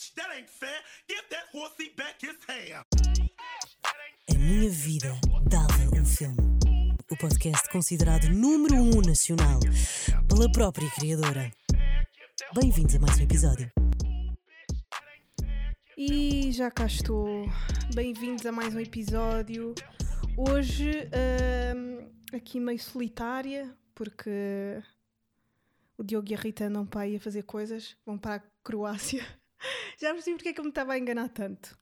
bitch, that ain't fair. Give that horsey back his hair. A Minha Vida Dava um Filme. O podcast considerado número um nacional pela própria criadora. Bem-vindos a mais um episódio. E já cá estou. Bem-vindos a mais um episódio. Hoje, hum, aqui meio solitária, porque o Diogo e a Rita andam para aí a fazer coisas, vão para a Croácia. Já percebi porque é que eu me estava a enganar tanto.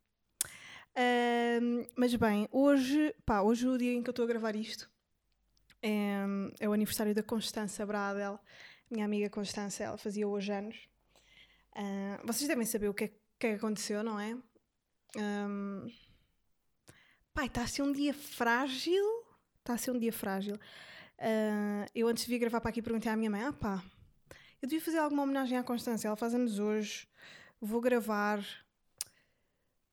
Mas bem, hoje, pá, hoje o dia em que eu estou a gravar isto é, é o aniversário da Constança Bradel, minha amiga Constança, ela fazia hoje anos. Ah, vocês devem saber o que que é que aconteceu, não é? Um... Pai, está a ser um dia frágil. Está a ser um dia frágil. Uh, eu antes de vir gravar para aqui perguntei à minha mãe: ah pá, eu devia fazer alguma homenagem à Constância. Ela faz anos hoje, vou gravar,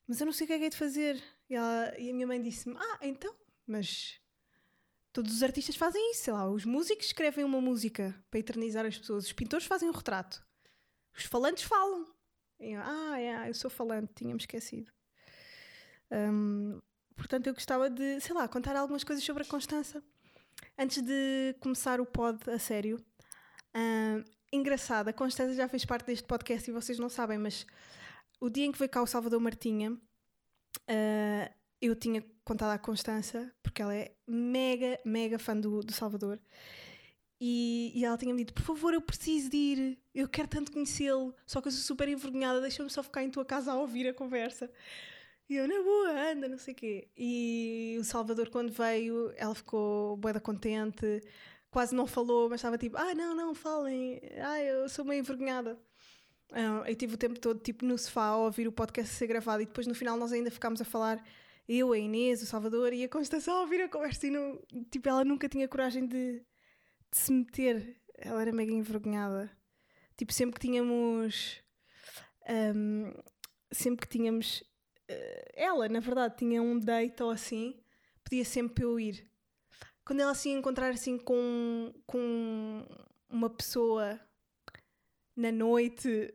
mas eu não sei o que é que é de fazer. E, ela, e a minha mãe disse-me: ah, então, mas todos os artistas fazem isso, sei lá, os músicos escrevem uma música para eternizar as pessoas, os pintores fazem um retrato, os falantes falam. E eu, ah, é, eu sou falante, tinha-me esquecido. Um, portanto, eu gostava de, sei lá, contar algumas coisas sobre a Constança antes de começar o pod a sério. Um, engraçado, a Constança já fez parte deste podcast e vocês não sabem, mas o dia em que veio cá o Salvador Martinha, uh, eu tinha contado à Constança, porque ela é mega, mega fã do, do Salvador. E, e, ela tinha-me dito: Por favor, eu preciso de ir, eu quero tanto conhecê-lo, só que eu sou super envergonhada, deixa-me só ficar em tua casa a ouvir a conversa. E eu, na boa, anda, não sei o quê. E o Salvador, quando veio, ela ficou boeda contente, quase não falou, mas estava tipo: Ah, não, não, falem, ah, eu sou meio envergonhada. Uh, eu tive o tempo todo tipo no sofá a ouvir o podcast ser gravado e depois no final nós ainda ficámos a falar eu, a Inês, o Salvador e a Constança a ouvir a conversa e não, tipo, ela nunca tinha coragem de, de se meter. Ela era mega envergonhada. Tipo, sempre que tínhamos. Um, sempre que tínhamos. Uh, ela, na verdade, tinha um date ou assim, podia sempre eu ir. Quando ela se encontrar assim com, com uma pessoa na noite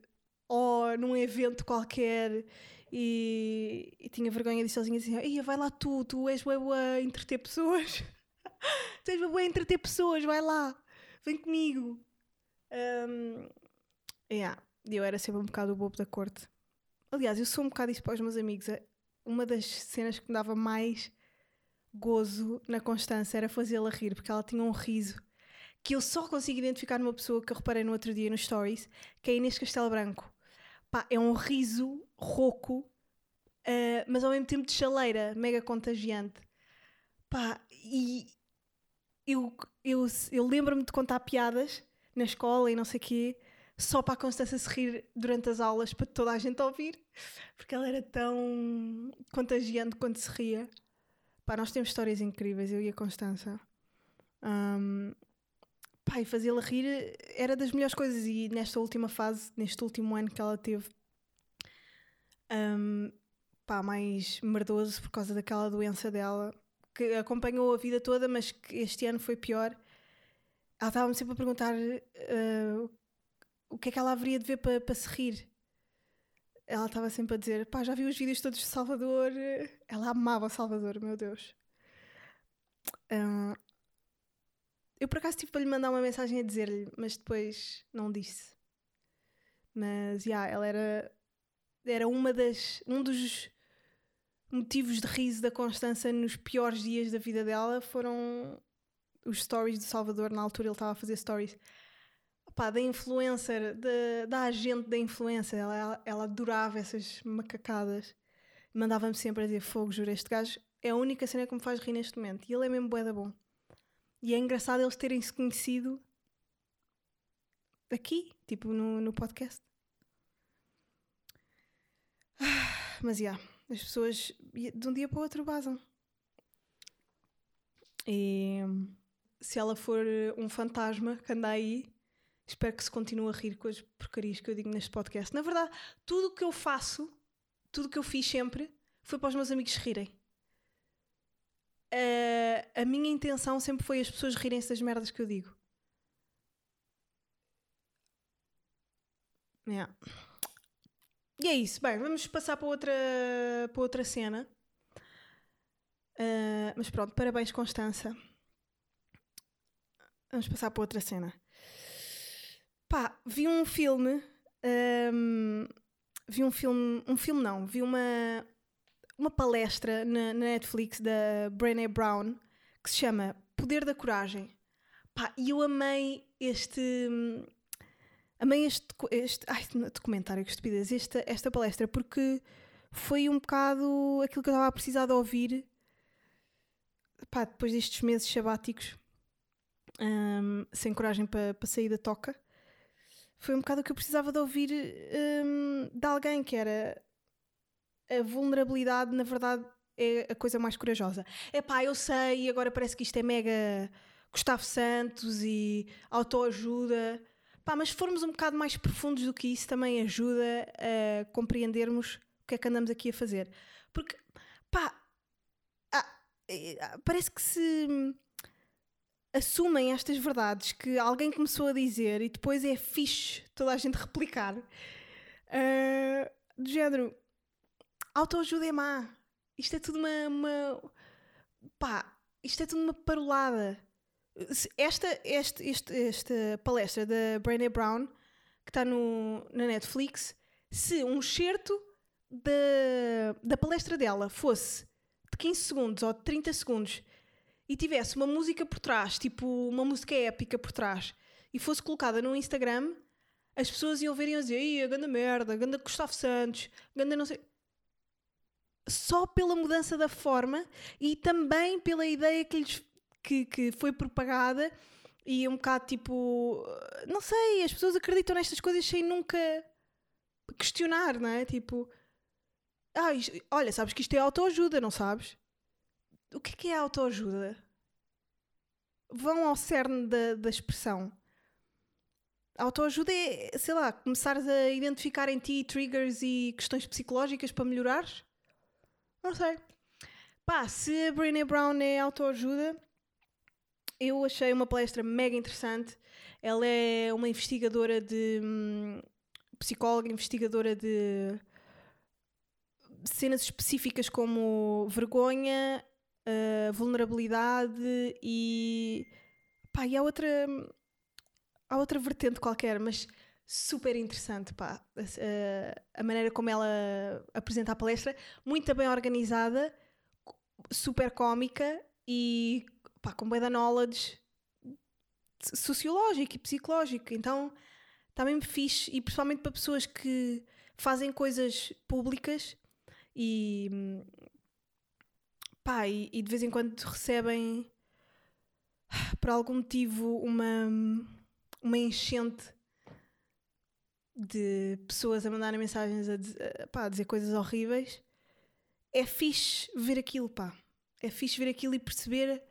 ou num evento qualquer e, e tinha vergonha de sozinha assim: Ia, vai lá tu, tu és boa a entreter pessoas. tu és boa a entreter pessoas, vai lá vem comigo. Um, yeah. Eu era sempre um bocado o bobo da corte. Aliás, eu sou um bocado isso para os meus amigos. Uma das cenas que me dava mais gozo na Constância era fazê-la rir, porque ela tinha um riso que eu só consigo identificar numa pessoa que eu reparei no outro dia no Stories, que é Inês Castelo Branco. Pá, é um riso rouco, uh, mas ao mesmo tempo de chaleira, mega contagiante. Pá, e eu, eu, eu lembro-me de contar piadas na escola e não sei o quê, só para a Constância se rir durante as aulas, para toda a gente ouvir, porque ela era tão contagiante quando se ria. Pá, nós temos histórias incríveis, eu e a Constança. Um, pá, e fazê-la rir era das melhores coisas. E nesta última fase, neste último ano que ela teve, um, pá, mais merdoso por causa daquela doença dela, que acompanhou a vida toda, mas que este ano foi pior. Ela estava-me sempre a perguntar uh, o que é que ela haveria de ver para, para se rir. Ela estava sempre a dizer: pá, já vi os vídeos todos de Salvador. Ela amava Salvador, meu Deus. Eu por acaso tive para lhe mandar uma mensagem a dizer-lhe, mas depois não disse. Mas, já, yeah, ela era, era uma das, um dos motivos de riso da Constança nos piores dias da vida dela foram os stories do Salvador. Na altura ele estava a fazer stories Opa, da influencer, da, da agente da influencer. Ela, ela adorava essas macacadas. Mandava-me sempre a dizer: Fogo, juro, este gajo é a única cena que me faz rir neste momento. E ele é mesmo bué da bom. E é engraçado eles terem se conhecido aqui, tipo no, no podcast. Mas já. Yeah as pessoas de um dia para o outro basam. E se ela for um fantasma que anda aí, espero que se continue a rir com as porcarias que eu digo neste podcast. Na verdade, tudo o que eu faço, tudo o que eu fiz sempre, foi para os meus amigos rirem. Uh, a minha intenção sempre foi as pessoas rirem-se das merdas que eu digo. Yeah. e é isso. Bem, vamos passar para outra, para outra cena. Uh, mas pronto, parabéns, Constança. Vamos passar para outra cena. Pá, vi um filme. Um, vi um filme. Um filme não, vi uma, uma palestra na, na Netflix da Brené Brown que se chama Poder da Coragem. Pá, e eu amei este. Amei este, este ai, documentário, que estupidez, esta, esta palestra, porque foi um bocado aquilo que eu estava a precisar de ouvir pá, depois destes meses sabáticos, um, sem coragem para pa sair da toca, foi um bocado o que eu precisava de ouvir um, de alguém que era a vulnerabilidade, na verdade, é a coisa mais corajosa. É pá, eu sei, e agora parece que isto é mega Gustavo Santos e autoajuda. Pá, mas se formos um bocado mais profundos do que isso, também ajuda a compreendermos o que é que andamos aqui a fazer. Porque, pá, parece que se assumem estas verdades que alguém começou a dizer e depois é fixe toda a gente replicar. Uh, do género, autoajuda é má. Isto é tudo uma, uma. pá, isto é tudo uma parolada. Esta, este, este, esta palestra da Brené Brown, que está na Netflix, se um excerto da, da palestra dela fosse 15 segundos ou 30 segundos e tivesse uma música por trás, tipo uma música épica por trás, e fosse colocada no Instagram, as pessoas iam ver e iam dizer: Ia, ganda merda, ganda Gustavo Santos, ganda não sei. Só pela mudança da forma e também pela ideia que, lhes, que, que foi propagada e um bocado tipo. Não sei, as pessoas acreditam nestas coisas sem nunca questionar, não é? Tipo ah, isto, olha, sabes que isto é autoajuda, não sabes? O que é que é autoajuda? Vão ao cerne da, da expressão. Autoajuda é, sei lá, começares a identificar em ti triggers e questões psicológicas para melhorares? Não sei. Pá, se a Brené Brown é autoajuda, eu achei uma palestra mega interessante. Ela é uma investigadora de. Hum, psicóloga, investigadora de cenas específicas como vergonha, uh, vulnerabilidade e. pá, e há outra. há outra vertente qualquer, mas super interessante, pá. Uh, a maneira como ela apresenta a palestra, muito bem organizada, super cómica e pá, com bem da knowledge sociológico e psicológico. Então está mesmo fixe e principalmente para pessoas que fazem coisas públicas e pá, e, e de vez em quando recebem por algum motivo uma, uma enchente de pessoas a mandarem mensagens a, dizer, pá, a dizer coisas horríveis, é fixe ver aquilo, pá. É fixe ver aquilo e perceber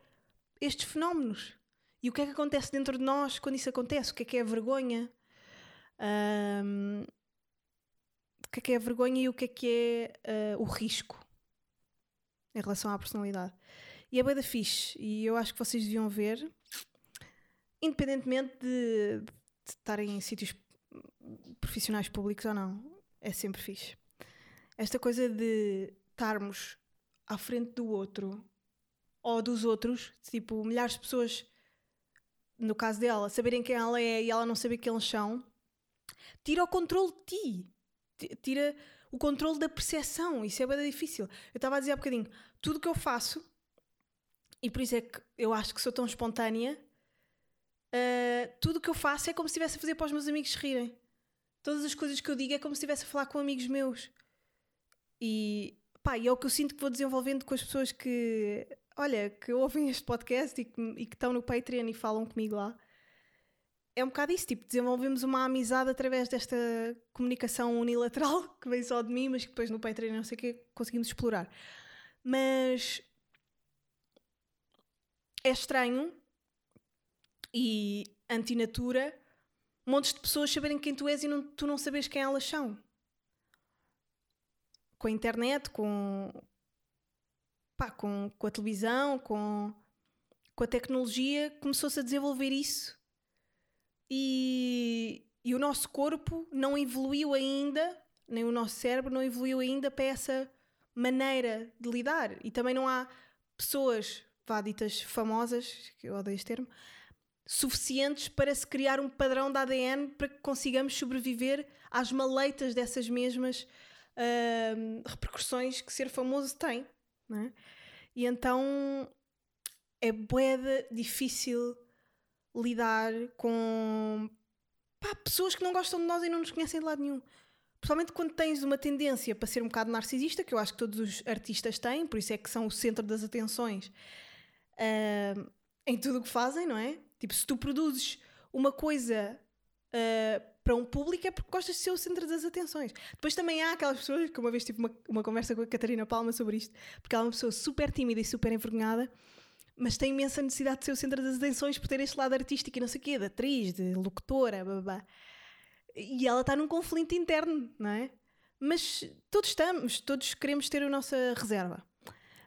estes fenómenos. E o que é que acontece dentro de nós quando isso acontece? O que é que é a vergonha? Um, o que é que é a vergonha e o que é que é uh, o risco em relação à personalidade. E é bem da fixe, e eu acho que vocês deviam ver, independentemente de, de estarem em sítios profissionais públicos ou não, é sempre fixe. Esta coisa de estarmos à frente do outro ou dos outros, tipo, milhares de pessoas, no caso dela, saberem quem ela é e ela não saber quem eles são, tira o controle de ti tira o controle da percepção. Isso é bem difícil. Eu estava a dizer há bocadinho, tudo que eu faço, e por isso é que eu acho que sou tão espontânea, uh, tudo que eu faço é como se estivesse a fazer para os meus amigos rirem. Todas as coisas que eu digo é como se estivesse a falar com amigos meus. E, pá, e é o que eu sinto que vou desenvolvendo com as pessoas que, olha, que ouvem este podcast e que, e que estão no Patreon e falam comigo lá é um bocado isso, tipo, desenvolvemos uma amizade através desta comunicação unilateral que vem só de mim, mas que depois no Patreon não sei o que conseguimos explorar. Mas é estranho e antinatura montes de pessoas saberem quem tu és e não, tu não sabes quem elas são. Com a internet, com, pá, com, com a televisão, com, com a tecnologia, começou-se a desenvolver isso e, e o nosso corpo não evoluiu ainda nem o nosso cérebro não evoluiu ainda para essa maneira de lidar. E também não há pessoas, vá ditas famosas, que eu odeio este termo, suficientes para se criar um padrão de ADN para que consigamos sobreviver às maleitas dessas mesmas uh, repercussões que ser famoso tem. É? E então é boeda difícil lidar com pá, pessoas que não gostam de nós e não nos conhecem de lado nenhum. Principalmente quando tens uma tendência para ser um bocado narcisista, que eu acho que todos os artistas têm, por isso é que são o centro das atenções uh, em tudo o que fazem, não é? Tipo, se tu produzes uma coisa uh, para um público é porque gostas de ser o centro das atenções. Depois também há aquelas pessoas que uma vez tive uma, uma conversa com a Catarina Palma sobre isto, porque ela é uma pessoa super tímida e super envergonhada, mas tem imensa necessidade de ser o centro das atenções por ter este lado artístico e não sei o quê, de atriz, de locutora, blá. E ela está num conflito interno, não é? Mas todos estamos, todos queremos ter a nossa reserva.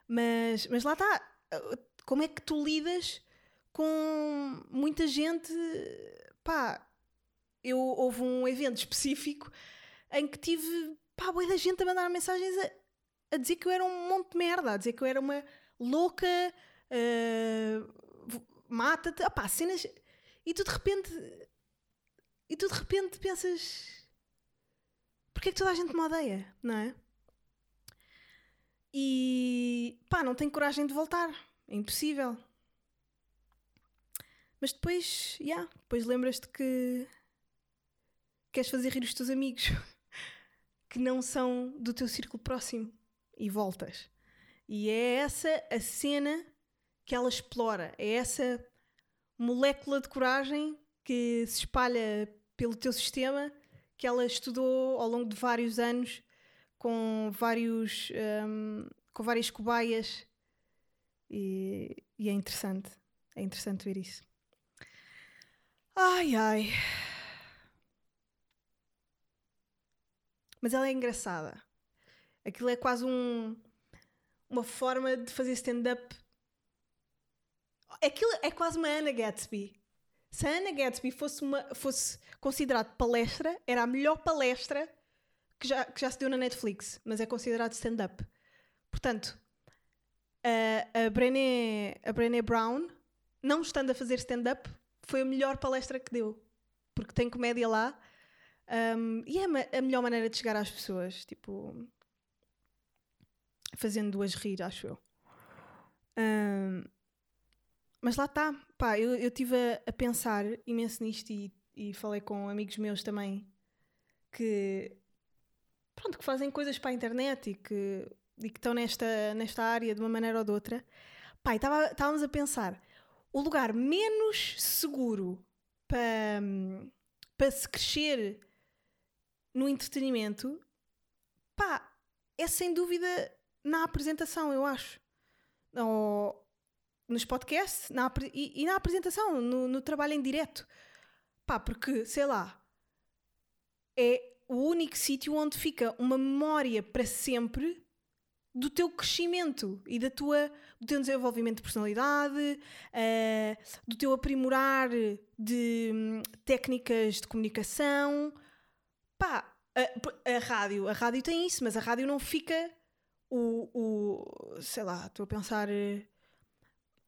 Mas, mas lá está. Como é que tu lidas com muita gente? Pá, eu houve um evento específico em que tive pá, boa da gente a mandar mensagens a, a, dizer que eu era um monte de merda, a dizer que eu era uma louca, uh, mata-te, pá, cenas. E tu de repente e tu de repente pensas: porquê é que toda a gente me odeia? Não é? E pá, não tenho coragem de voltar. É impossível. Mas depois, já, yeah, depois lembras-te que queres fazer rir os teus amigos que não são do teu círculo próximo e voltas. E é essa a cena que ela explora, é essa molécula de coragem que se espalha pelo teu sistema que ela estudou ao longo de vários anos com vários um, com várias cobaias. E, e, é interessante. É interessante ver isso. Ai ai. Mas ela é engraçada. Aquilo é quase um uma forma de fazer stand-up aquilo é quase uma Anna Gatsby se a Anna Gatsby fosse, uma, fosse considerado palestra, era a melhor palestra que já, que já se deu na Netflix, mas é considerado stand-up. Portanto, a, a, Brené, a Brené Brown, não estando a fazer stand-up, foi a melhor palestra que deu. Porque tem comédia lá. Um, e é a melhor maneira de chegar às pessoas. Tipo, fazendo duas rir, acho eu. Um, mas lá está, pá, eu estive a, a, pensar imenso nisto e, e falei com amigos meus também que pronto, que fazem coisas para a internet e que, e que estão nesta, nesta área de uma maneira ou de outra. Pá, estávamos a pensar o lugar menos seguro para, para se crescer no entretenimento, pá, é sem dúvida na apresentação, eu acho. Ou, nos podcasts na, e, e, na apresentação, no, no, trabalho em direto. Pá, porque, sei lá, é o único sítio onde fica uma memória para sempre do teu crescimento e da tua, do teu desenvolvimento de personalidade, uh, do teu aprimorar de um, técnicas de comunicação. Pá, a, a, rádio, a rádio tem isso, mas a rádio não fica o, o sei lá, estou a pensar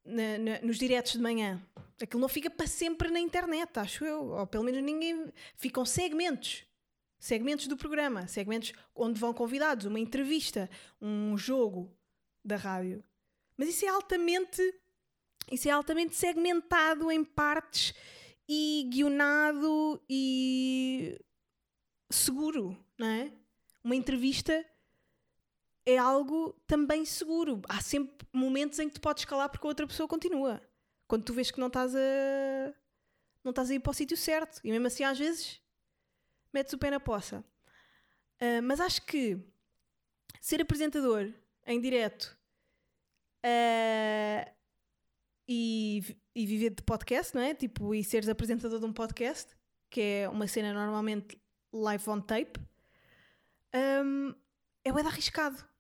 na, na, nos diretos de manhã. Aquilo não fica para sempre na internet, acho eu. Ou pelo menos ninguém. Ficam segmentos. Segmentos do programa. Segmentos onde vão convidados. Uma entrevista, um jogo da rádio. Mas isso é altamente. Isso é altamente segmentado em partes e guionado e seguro, não é? Uma entrevista é algo também seguro. Há sempre momentos em que tu podes calar porque a outra pessoa continua. Quando tu vês que não estás a. não estás a ir para o sítio certo. E mesmo assim, às vezes, metes o pé na poça. Uh, mas acho que ser apresentador em direto uh, e, e viver de podcast, não é? Tipo, e seres apresentador de um podcast, que é uma cena normalmente live on tape, um, é bem arriscado.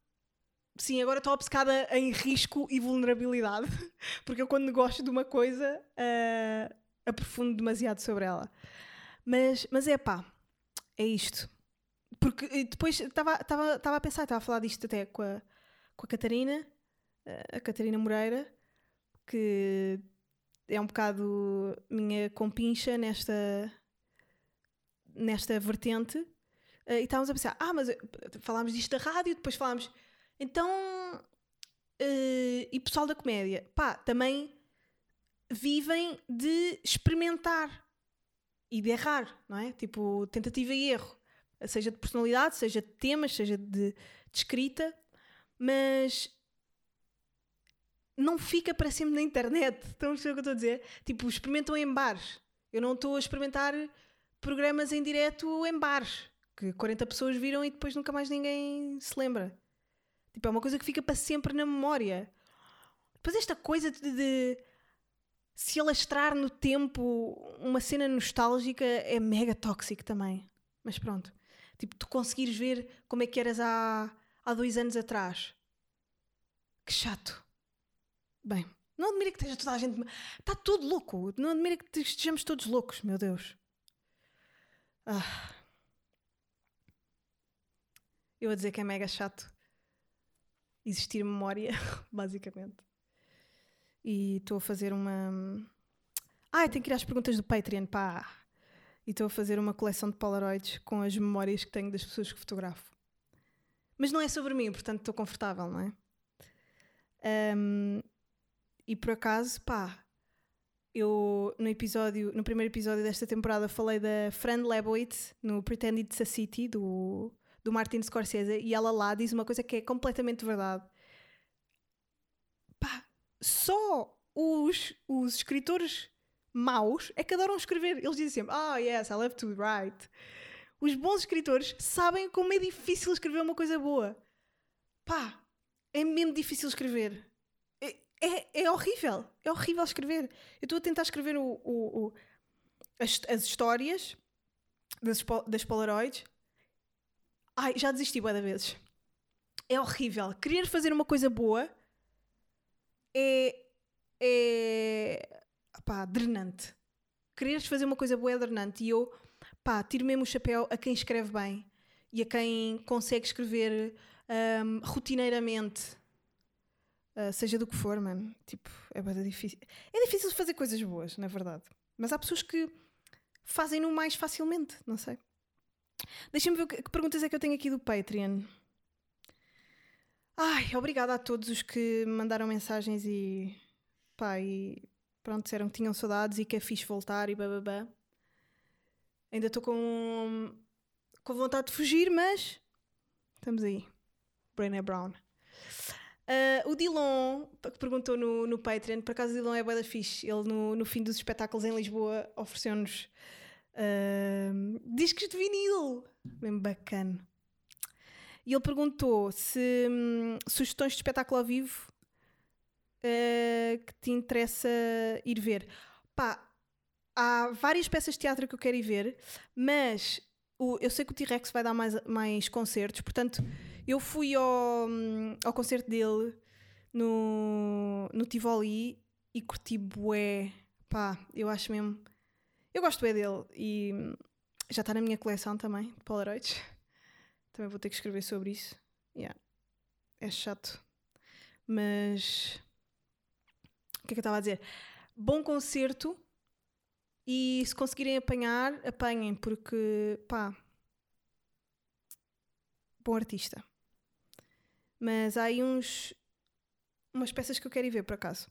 Sim, agora estou obcecada em risco e vulnerabilidade, porque eu quando gosto de uma coisa uh, aprofundo demasiado sobre ela. Mas, mas é pá, é isto. porque depois estava a pensar, estava a falar disto até com a, com a Catarina, eh, a Catarina Moreira, que é um bocado minha compincha nesta, nesta vertente. Uh, e estávamos a pensar, ah, mas falámos disto da rádio, depois falámos, então, uh, e pessoal da comédia, pá, também vivem de experimentar e de errar, não é? Tipo, tentativa e erro, seja de personalidade, seja de temas, seja de, de escrita, mas não fica para sempre na internet. Estão a perceber o que eu estou a dizer? Tipo, experimentam em bares. Eu não estou a experimentar programas em direto em bares que 40 pessoas viram e depois nunca mais ninguém se lembra. Tipo, é uma coisa que fica para sempre na memória. Depois esta coisa de, de se alastrar no tempo uma cena nostálgica é mega tóxico também. Mas pronto. Tipo, tu conseguires ver como é que eras há, há dois anos atrás. Que chato. Bem, não admira que esteja toda a gente. Está tudo louco. Não admira que estejamos todos loucos, meu Deus. Ah. Eu a dizer que é mega chato existir memória, basicamente. E estou a fazer uma. Ah, tenho que ir às perguntas do Patreon, pá! E estou a fazer uma coleção de Polaroids com as memórias que tenho das pessoas que fotografo. Mas não é sobre mim, portanto estou confortável, não é? Um, e por acaso, pá, eu no episódio, no primeiro episódio desta temporada falei da Fran Lebowitz no Pretend It's a City do, do Martin Scorsese e ela lá diz uma coisa que é completamente verdade. Pá, só os, os escritores maus é que adoram escrever. Eles dizem sempre, oh yes, I love to write. Os bons escritores sabem como é difícil escrever uma coisa boa. Pá, é mesmo difícil escrever. É, é, é horrível. É horrível escrever. Eu estou a tentar escrever o, o, o as, as, histórias das, das Polaroids. Ai, já desisti boa vezes. É horrível. Querer fazer uma coisa boa é. é. pá, drenante. Quereres fazer uma coisa boa é drenante. E eu, pá, tiro mesmo o chapéu a quem escreve bem e a quem consegue escrever um, rotineiramente. Uh, seja do que for, mano. Tipo, é bem difícil. É difícil fazer coisas boas, na verdade. Mas há pessoas que fazem-no mais facilmente, não sei. Deixa-me ver que, que perguntas é que eu tenho aqui do Patreon. Ai, obrigada a todos os que mandaram mensagens e pá, e pronto, disseram que tinham saudades e que é fixe voltar e bababá. Ainda estou com, com vontade de fugir, mas estamos aí. Brené Brown. Uh, o Dilon, que perguntou no, no Patreon, por acaso o Dilon é bué da fixe. Ele no, no fim dos espetáculos em Lisboa ofereceu-nos uh, discos de vinil. Bem bacana. E ele perguntou se hum, sugestões de espetáculo ao vivo uh, que te interessa ir ver. Pá, há várias peças de teatro que eu quero ir ver, mas o, eu sei que o T-Rex vai dar mais, mais concertos, portanto, eu fui ao, hum, ao concerto dele no, no Tivoli e curti bué. Pá, eu acho mesmo. Eu gosto bué dele e hum, já está na minha coleção também, de Polaroids. Também vou ter que escrever sobre isso. Yeah. É chato. Mas. O que é que eu estava a dizer? Bom concerto e se conseguirem apanhar, apanhem, porque pá. Bom artista. Mas há aí uns. umas peças que eu quero ir ver por acaso.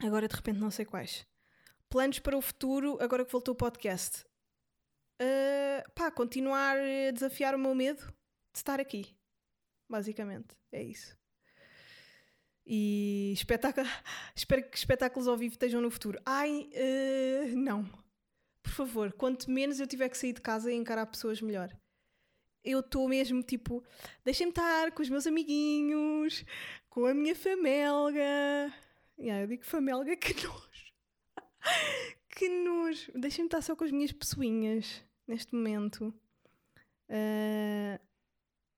Agora de repente não sei quais. Planos para o futuro, agora que voltou o podcast uh, pá, continuar a desafiar o meu medo de estar aqui. Basicamente, é isso. E espetáculo... espero que espetáculos ao vivo estejam no futuro. Ai, uh, não. Por favor, quanto menos eu tiver que sair de casa e encarar pessoas, melhor. Eu estou mesmo tipo, deixem-me estar com os meus amiguinhos, com a minha famelga. Yeah, eu digo famelga, que nojo. Que nojo. Deixem-me estar só com as minhas pessoinhas neste momento. Uh,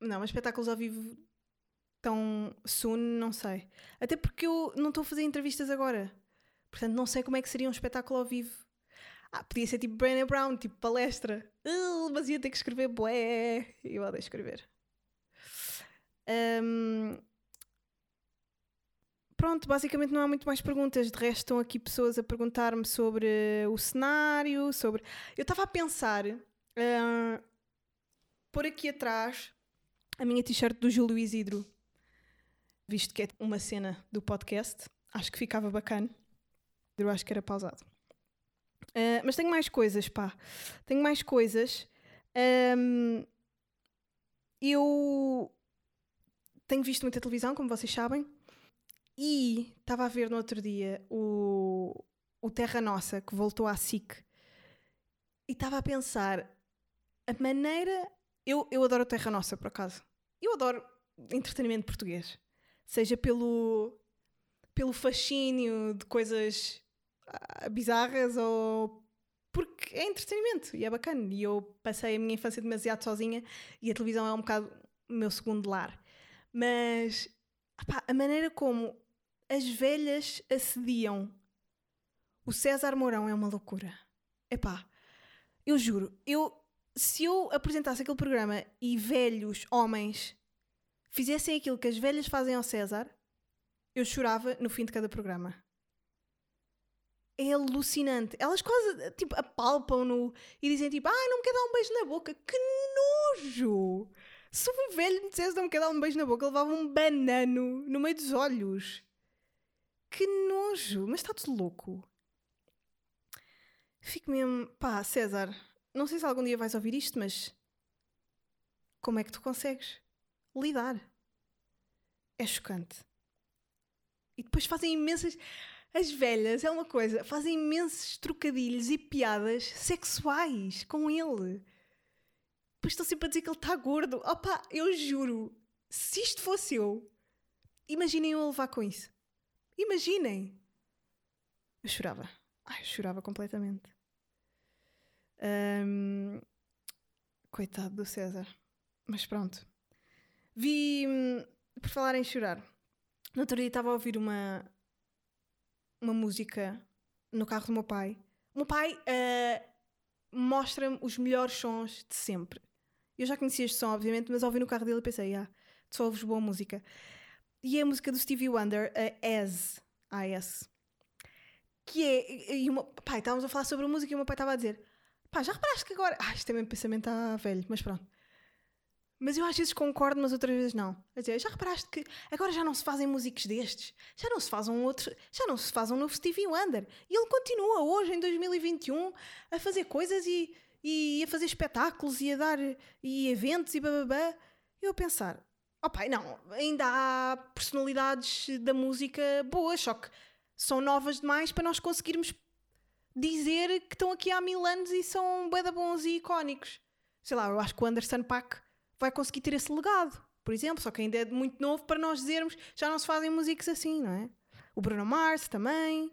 não, mas espetáculos ao vivo tão soon, não sei. Até porque eu não estou a fazer entrevistas agora. Portanto, não sei como é que seria um espetáculo ao vivo. Ah, podia ser tipo Brené Brown, tipo palestra. Uh, mas ia ter que escrever bué. Eu odeio escrever. Ahm, pronto, basicamente não há muito mais perguntas. De resto, estão aqui pessoas a perguntar-me sobre o cenário, sobre. Eu estava a pensar ah, pôr aqui atrás a minha t-shirt do Júlio Isidro, visto que é uma cena do podcast. Acho que ficava bacana. Eu acho que era pausado. Ah, mas tenho mais coisas, pá. Tenho mais coisas. Ahm, eu tenho visto muita televisão, como vocês sabem, e estava a ver no outro dia o, o Terra Nossa, que voltou à SIC, e estava a pensar a maneira. Eu, eu adoro o Terra Nossa, por acaso. Eu adoro entretenimento português, seja pelo, pelo fascínio de coisas ah, bizarras ou porque é entretenimento e é bacana. E eu passei a minha infância demasiado sozinha e a televisão é um bocado o meu segundo lar. Mas opá, a maneira como as velhas acediam o César Mourão é uma loucura. Epá, eu juro, eu, se eu apresentasse aquele programa e velhos homens fizessem aquilo que as velhas fazem ao César, eu chorava no fim de cada programa. É alucinante. Elas quase tipo apalpam-no e dizem tipo, ai, não me quer dar um beijo na boca. Que nojo! Se um velho me dissesse não me quer dar um beijo na boca, levava um banano no meio dos olhos. Que nojo! Mas está tudo louco. Fico mesmo. Pá, César, não sei se algum dia vais ouvir isto, mas. Como é que tu consegues lidar? É chocante. E depois fazem imensas. As velhas, é uma coisa, fazem imensos trocadilhos e piadas sexuais com ele. Depois estão sempre a dizer que ele está gordo. Opa, eu juro, se isto fosse eu, imaginem eu levar com isso. Imaginem. Eu chorava. Ai, eu chorava completamente. Ahm, coitado do César. Mas pronto. Vi, hum, por falar em chorar, no outro dia estava a ouvir uma, uma música no carro do meu pai. O meu pai ah, mostra-me os melhores sons de sempre. Eu já conhecia este som, obviamente, mas ouvi no carro dele e pensei, ah, tu ouves boa música. E é a música do Stevie Wonder, a As, AS. Que é, e meu, pai, estávamos a falar sobre a música e o meu pai estava a dizer, pá, já reparaste que agora... Ah, isto é mesmo pensamento ah, velho, mas pronto. Mas eu às vezes concordo, mas outras vezes não. Quer dizer, já reparaste que agora já não se fazem músicos destes? Já não se faz um outro, já não se faz um novo Stevie Wonder. E ele continua hoje, em 2021, a fazer coisas e, e a fazer espetáculos e a dar e eventos e bababá. Eu a pensar, oh pai, não, ainda há personalidades da música boas, só que são novas demais para nós conseguirmos dizer que estão aqui há mil anos e são bué bons e icónicos. Sei lá, eu acho que o Anderson Paak vai conseguir ter esse legado, por exemplo, só que ainda é muito novo para nós dizermos já não se fazem músicos assim, não é? O Bruno Mars também.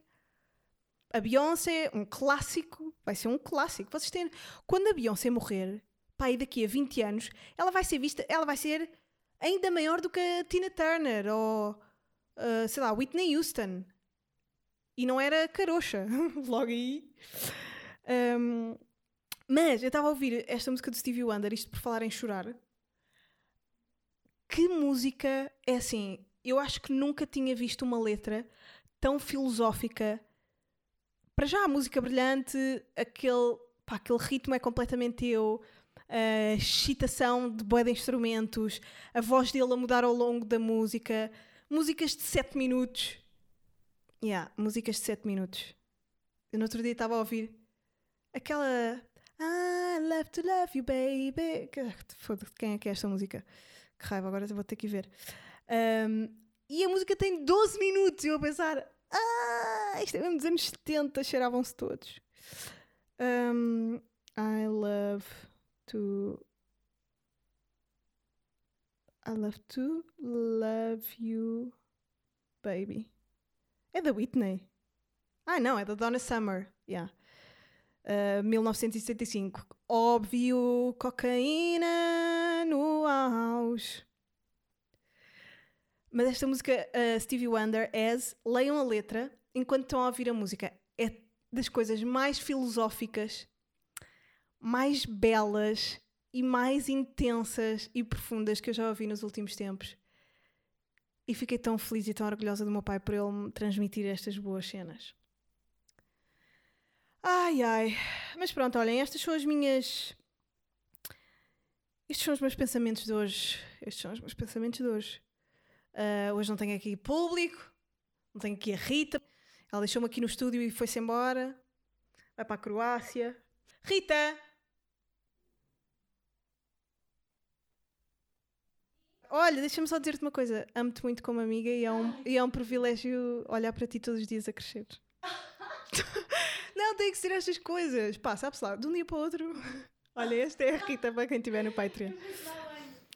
A Beyoncé, um clássico, vai ser um clássico. Vocês têm, quando a Beyoncé morrer, e daqui a 20 anos, ela vai ser vista, ela vai ser ainda maior do que a Tina Turner ou, uh, sei lá, Whitney Houston. E não era carocha, logo aí. Um, mas eu estava a ouvir esta música do Stevie Wonder, isto por falar em chorar. Que música é assim? Eu acho que nunca tinha visto uma letra tão filosófica. Para já a música brilhante, aquele, pá, aquele ritmo é completamente eu, a excitação de boa de instrumentos, a voz dele a mudar ao longo da música, músicas de 7 minutos. Yeah, músicas de 7 minutos. Eu no outro dia estava a ouvir aquela I love to love you, baby. Foda-se, quem é que é esta música? Que raiva, agora vou ter que ver. Um, e a música tem 12 minutos e eu a pensar, ah, isto é mesmo dos anos 70, cheiravam-se todos. Um, I love to. I love to love you, baby. É da Whitney. Ah, não, é da Donna Summer. Yeah. Uh, 1965. Óbvio, cocaína no auge. Mas esta música, uh, Stevie Wonder, As, leiam a letra enquanto estão a ouvir a música. É das coisas mais filosóficas, mais belas e mais intensas e profundas que eu já ouvi nos últimos tempos. E fiquei tão feliz e tão orgulhosa do meu pai por ele me transmitir estas boas cenas. Ai ai. Mas pronto, olhem, estas são as minhas. Estes são os meus pensamentos de hoje. Estes são os meus pensamentos de hoje. Uh, hoje não tenho aqui público, não tenho aqui a Rita. Ela deixou-me aqui no estúdio e foi-se embora. Vai para a Croácia. Rita! Olha, deixa-me só dizer-te uma coisa. Amo-te muito como amiga e é, um, e é um privilégio olhar para ti todos os dias a crescer. não, tem que ser estas coisas. Pá, sabes lá, de um dia para o outro. Olha, esta é a Rita para quem estiver no Patreon.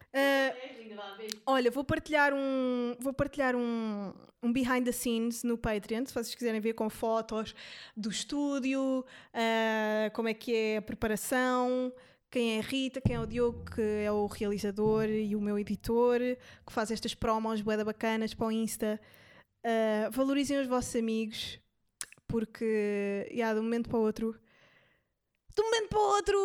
Uh, olha, vou partilhar um, vou partilhar um, um behind the scenes no Patreon, se vocês quiserem ver com fotos do estúdio, uh, como é que é a preparação, quem é a Rita, quem é o Diogo, que é o realizador e o meu editor, que faz estas promos bué bacanas para o Insta. Uh, valorizem os vossos amigos, porque, yeah, de um momento para o outro, de um momento para o outro,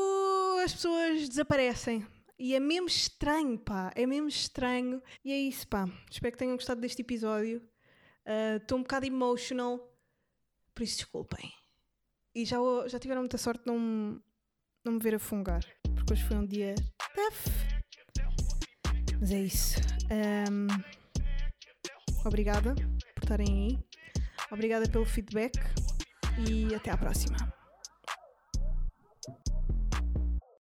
as pessoas desaparecem. E é mesmo estranho, pá, é mesmo estranho. E é isso, pá. Espero que tenham gostado deste episódio. Estou uh, um bocado emotional, por isso desculpem. E já, já tiveram muita sorte não, não me ver a fungar, porque hoje foi um dia tough. Mas é isso. Um, obrigada por estarem aí. Obrigada pelo feedback e até à próxima.